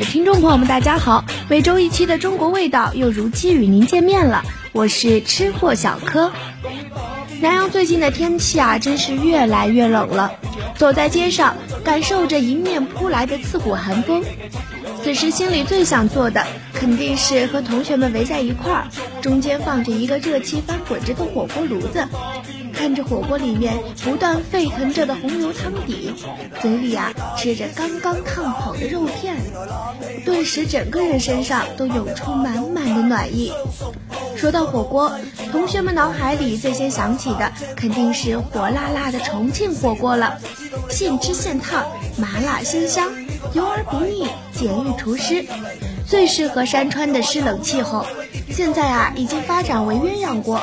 听众朋友们，大家好！每周一期的中国味道又如期与您见面了，我是吃货小柯。南阳最近的天气啊，真是越来越冷了。走在街上，感受着迎面扑来的刺骨寒风，此时心里最想做的，肯定是和同学们围在一块儿，中间放着一个热气翻滚着的火锅炉子。看着火锅里面不断沸腾着的红油汤底，嘴里啊吃着刚刚烫好的肉片，顿时整个人身上都涌出满满的暖意。说到火锅，同学们脑海里最先想起的肯定是火辣辣的重庆火锅了，现吃现烫，麻辣鲜香，油而不腻，简易除湿，最适合山川的湿冷气候。现在啊，已经发展为鸳鸯锅。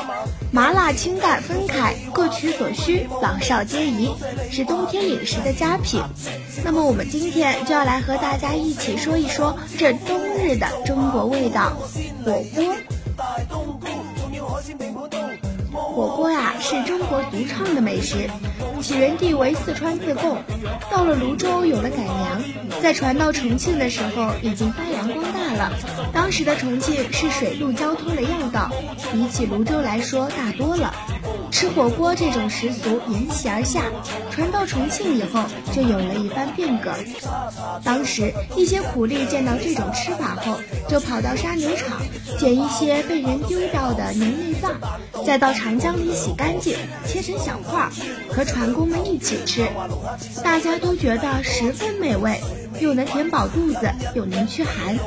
麻辣清淡分开，各取所需，老少皆宜，是冬天饮食的佳品。那么我们今天就要来和大家一起说一说这冬日的中国味道——火锅。火锅呀，是中国独创的美食，起源地为四川自贡，到了泸州有了改良，在传到重庆的时候已经发扬光大了。当时的重庆是水陆交通的要道，比起泸州来说大多了。吃火锅这种习俗沿袭而下，传到重庆以后就有了一番变革。当时一些苦力见到这种吃法后，就跑到杀牛场捡一些被人丢掉的牛内脏，再到长江里洗干净，切成小块儿，和船工们一起吃，大家都觉得十分美味，又能填饱肚子，又能驱寒。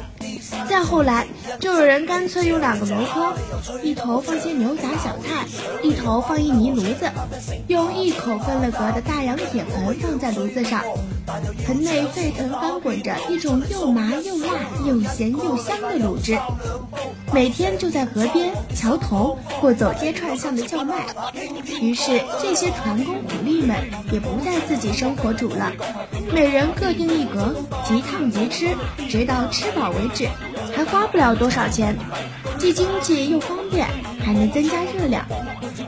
再后来，就有人干脆用两个箩筐，一头放些牛杂小菜，一头放一泥炉子，用一口分了格的大洋铁盆放在炉子上，盆内沸腾翻滚着一种又麻又辣又咸又香的卤汁。每天就在河边、桥头或走街串巷的叫卖。于是这些船工苦力们也不再自己生火煮了，每人各定一格，即烫即吃，直到吃饱为止。还花不了多少钱，既经济又方便，还能增加热量。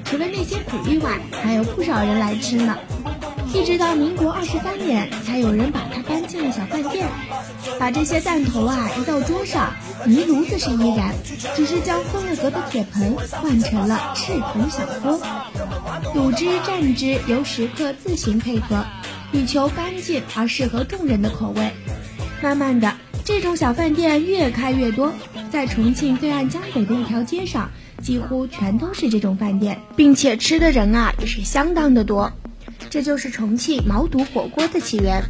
除了那些苦力外，还有不少人来吃呢。一直到民国二十三年，才有人把它搬进了小饭店。把这些弹头啊移到桌上，泥炉子是依然，只是将分了格的铁盆换成了赤铜小锅。卤汁、蘸汁由食客自行配合，以求干净而适合众人的口味。慢慢的。这种小饭店越开越多，在重庆对岸江北的一条街上，几乎全都是这种饭店，并且吃的人啊也是相当的多。这就是重庆毛肚火锅的起源。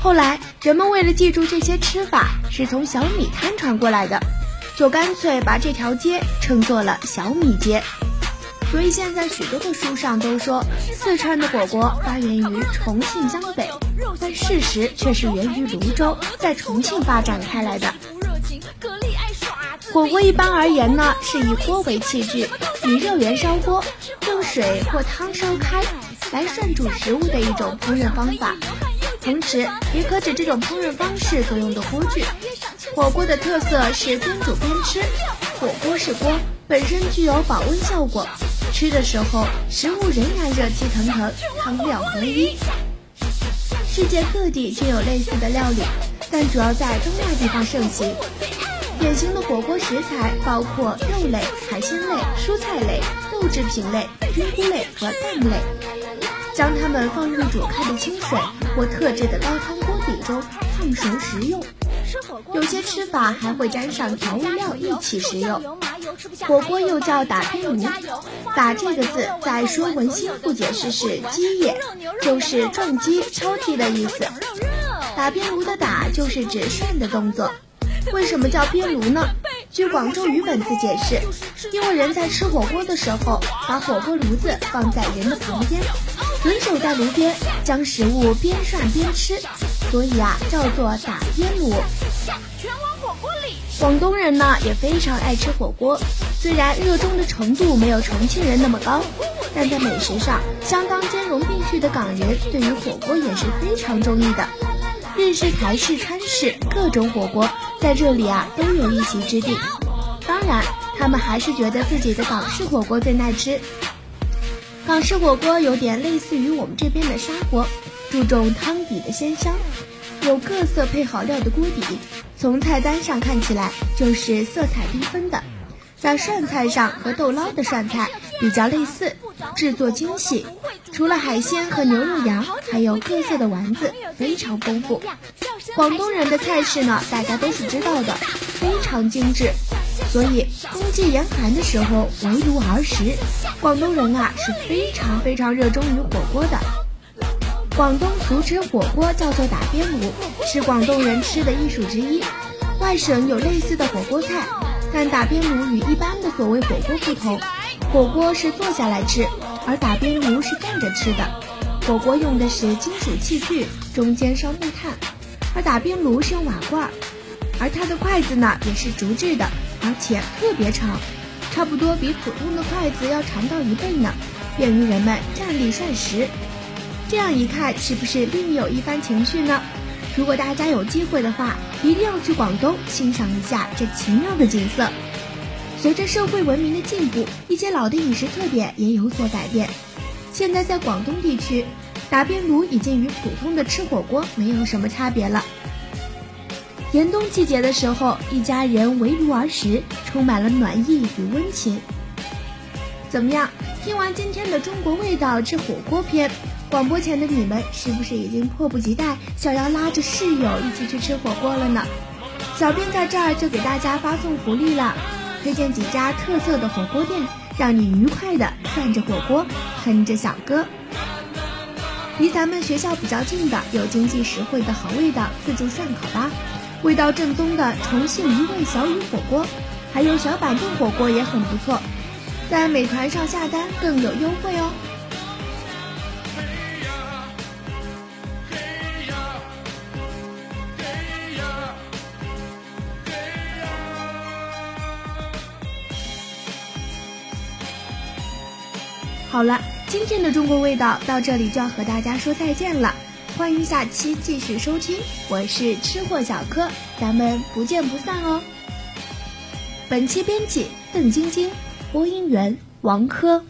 后来人们为了记住这些吃法是从小米摊传过来的，就干脆把这条街称作了小米街。所以现在许多的书上都说四川的火锅发源于重庆江北，但事实却是源于泸州，在重庆发展开来的。火锅一般而言呢，是以锅为器具，以热源烧锅，用水或汤烧开，来涮煮食物的一种烹饪方法。同时，也可指这种烹饪方式所用的锅具。火锅的特色是边煮边吃，火锅是锅，本身具有保温效果。吃的时候，食物仍然热气腾腾，汤料合一。世界各地均有类似的料理，但主要在东亚地方盛行。典型的火锅食材包括肉类、海鲜类、蔬菜类、豆制品类、菌菇类和蛋类。将它们放入煮开的清水或特制的高汤锅底中烫熟食用。有些吃法还会沾上调味料一起食用。火锅又叫打边炉，打这个字在《说文心不》解释是击也，就是撞击、敲击的意思。打边炉的打就是指涮的动作。为什么叫边炉呢？据广州语本字解释，因为人在吃火锅的时候，把火锅炉子放在人的旁边，人守在炉边，将食物边涮边吃，所以啊叫做打边炉。广东人呢也非常爱吃火锅，虽然热衷的程度没有重庆人那么高，但在美食上相当兼容并蓄的港人对于火锅也是非常中意的。日式、台式、川式各种火锅在这里啊都有一席之地。当然，他们还是觉得自己的港式火锅最耐吃。港式火锅有点类似于我们这边的砂锅，注重汤底的鲜香，有各色配好料的锅底。从菜单上看起来就是色彩缤纷的，在涮菜上和豆捞的涮菜比较类似，制作精细。除了海鲜和牛肉羊，还有各色的丸子，非常丰富。广东人的菜式呢，大家都是知道的，非常精致。所以冬季严寒的时候围炉而食，广东人啊是非常非常热衷于火锅的。广东俗称火锅叫做打边炉，是广东人吃的艺术之一。外省有类似的火锅菜，但打边炉与一般的所谓火锅不同，火锅是坐下来吃，而打边炉是站着吃的。火锅用的是金属器具，中间烧木炭，而打边炉是用瓦罐，而它的筷子呢也是竹制的，而且特别长，差不多比普通的筷子要长到一倍呢，便于人们站立膳食。这样一看，是不是另有一番情趣呢？如果大家有机会的话，一定要去广东欣赏一下这奇妙的景色。随着社会文明的进步，一些老的饮食特点也有所改变。现在在广东地区，打边炉已经与普通的吃火锅没有什么差别了。严冬季节的时候，一家人围炉而食，充满了暖意与温情。怎么样？听完今天的中国味道之火锅篇。广播前的你们是不是已经迫不及待想要拉着室友一起去吃火锅了呢？小编在这儿就给大家发送福利了，推荐几家特色的火锅店，让你愉快的涮着火锅，哼着小歌。离咱们学校比较近的有经济实惠的好味道自助涮烤吧，味道正宗的重庆鱼味小雨火锅，还有小板凳火锅也很不错，在美团上下单更有优惠哦。好了，今天的中国味道到这里就要和大家说再见了，欢迎下期继续收听，我是吃货小柯，咱们不见不散哦。本期编辑邓晶晶，播音员王珂。